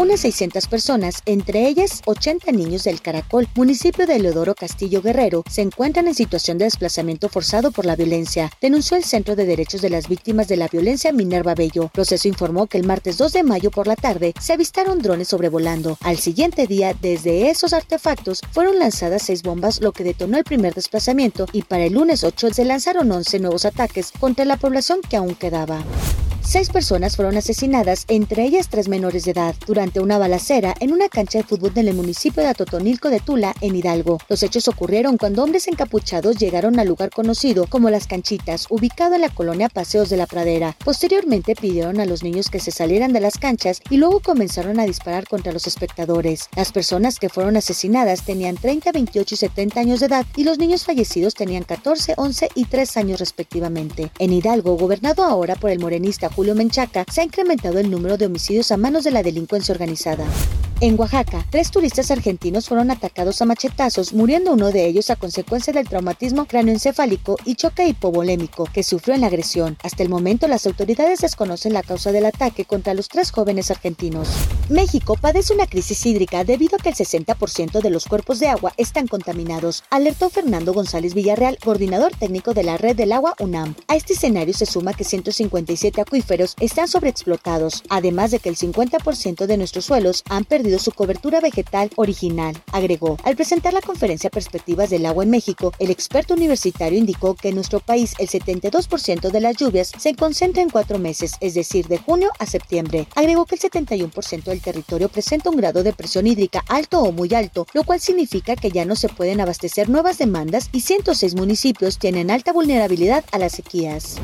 Unas 600 personas, entre ellas 80 niños del Caracol, municipio de Leodoro Castillo Guerrero, se encuentran en situación de desplazamiento forzado por la violencia, denunció el Centro de Derechos de las Víctimas de la Violencia Minerva Bello. Proceso informó que el martes 2 de mayo por la tarde se avistaron drones sobrevolando. Al siguiente día, desde esos artefactos, fueron lanzadas seis bombas, lo que detonó el primer desplazamiento, y para el lunes 8 se lanzaron 11 nuevos ataques contra la población que aún quedaba. Seis personas fueron asesinadas, entre ellas tres menores de edad, durante una balacera en una cancha de fútbol del municipio de Atotonilco de Tula, en Hidalgo. Los hechos ocurrieron cuando hombres encapuchados llegaron al lugar conocido como Las Canchitas, ubicado en la colonia Paseos de la Pradera. Posteriormente pidieron a los niños que se salieran de las canchas y luego comenzaron a disparar contra los espectadores. Las personas que fueron asesinadas tenían 30, 28 y 70 años de edad y los niños fallecidos tenían 14, 11 y 3 años respectivamente. En Hidalgo, gobernado ahora por el morenista Julio Menchaca, se ha incrementado el número de homicidios a manos de la delincuencia organizada. En Oaxaca, tres turistas argentinos fueron atacados a machetazos, muriendo uno de ellos a consecuencia del traumatismo cráneoencefálico y choque hipovolémico que sufrió en la agresión. Hasta el momento, las autoridades desconocen la causa del ataque contra los tres jóvenes argentinos. México padece una crisis hídrica debido a que el 60% de los cuerpos de agua están contaminados, alertó Fernando González Villarreal, coordinador técnico de la Red del Agua UNAM. A este escenario se suma que 157 acuíferos están sobreexplotados, además de que el 50% de nuestros suelos han perdido su cobertura vegetal original, agregó. Al presentar la conferencia Perspectivas del Agua en México, el experto universitario indicó que en nuestro país el 72% de las lluvias se concentra en cuatro meses, es decir, de junio a septiembre. Agregó que el 71% del territorio presenta un grado de presión hídrica alto o muy alto, lo cual significa que ya no se pueden abastecer nuevas demandas y 106 municipios tienen alta vulnerabilidad a las sequías.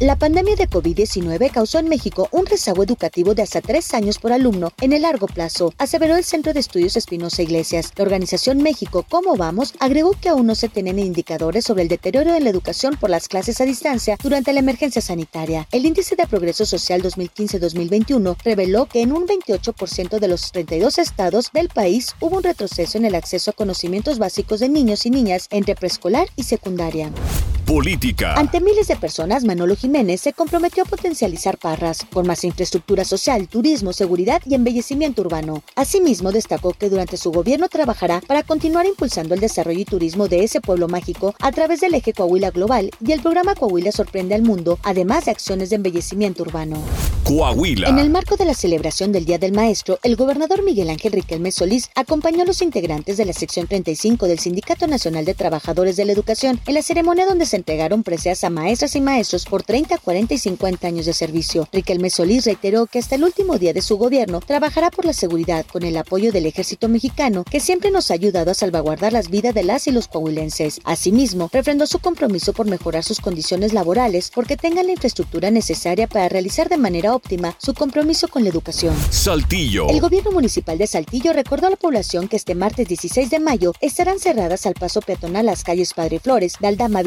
La pandemia de COVID-19 causó en México un rezago educativo de hasta tres años por alumno en el largo plazo, aseveró el Centro de Estudios Espinosa Iglesias. La organización México ¿Cómo vamos? agregó que aún no se tienen indicadores sobre el deterioro en la educación por las clases a distancia durante la emergencia sanitaria. El Índice de Progreso Social 2015-2021 reveló que en un 28% de los 32 estados del país hubo un retroceso en el acceso a conocimientos básicos de niños y niñas entre preescolar y secundaria. Política. Ante miles de personas, Manolo Jiménez se comprometió a potencializar Parras con más infraestructura social, turismo, seguridad y embellecimiento urbano. Asimismo, destacó que durante su gobierno trabajará para continuar impulsando el desarrollo y turismo de ese pueblo mágico a través del eje Coahuila Global y el programa Coahuila Sorprende al Mundo, además de acciones de embellecimiento urbano. Coahuila. En el marco de la celebración del Día del Maestro, el gobernador Miguel Ángel Riquelme Solís acompañó a los integrantes de la sección 35 del Sindicato Nacional de Trabajadores de la Educación en la ceremonia donde se entregaron preseas a maestras y maestros por 30, 40 y 50 años de servicio. Riquelme Solís reiteró que hasta el último día de su gobierno trabajará por la seguridad con el apoyo del ejército mexicano que siempre nos ha ayudado a salvaguardar las vidas de las y los coahuilenses. Asimismo, refrendó su compromiso por mejorar sus condiciones laborales porque tengan la infraestructura necesaria para realizar de manera óptima su compromiso con la educación. Saltillo. El gobierno municipal de Saltillo recordó a la población que este martes 16 de mayo estarán cerradas al paso peatonal las calles Padre Flores, de Aldama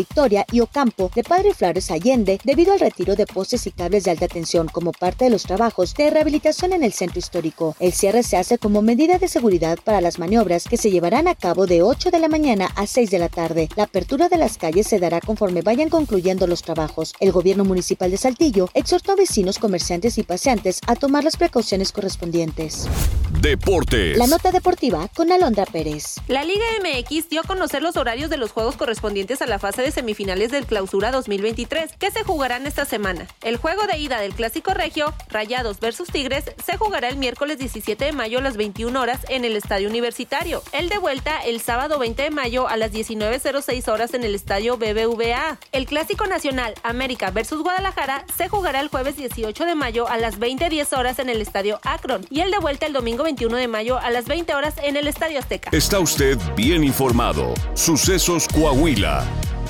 Y Ocampo de Padre Flores Allende debido al retiro de postes y cables de alta tensión como parte de los trabajos de rehabilitación en el centro histórico. El cierre se hace como medida de seguridad para las maniobras que se llevarán a cabo de 8 de la mañana a 6 de la tarde. La apertura de las calles se dará conforme vayan concluyendo los trabajos. El gobierno municipal de Saltillo exhortó a vecinos, comerciantes y paseantes a tomar las precauciones correspondientes. Deportes. La nota deportiva con Alondra Pérez. La Liga MX dio a conocer los horarios de los juegos correspondientes a la fase de semifinales del Clausura 2023, que se jugarán esta semana. El juego de ida del Clásico Regio, Rayados versus Tigres, se jugará el miércoles 17 de mayo a las 21 horas en el Estadio Universitario. El de vuelta el sábado 20 de mayo a las 19.06 horas en el Estadio BBVA. El Clásico Nacional América versus Guadalajara se jugará el jueves 18 de mayo a las 20.10 horas en el Estadio Akron y el de vuelta el domingo 21 de mayo a las 20 horas en el Estadio Azteca. Está usted bien informado. Sucesos Coahuila.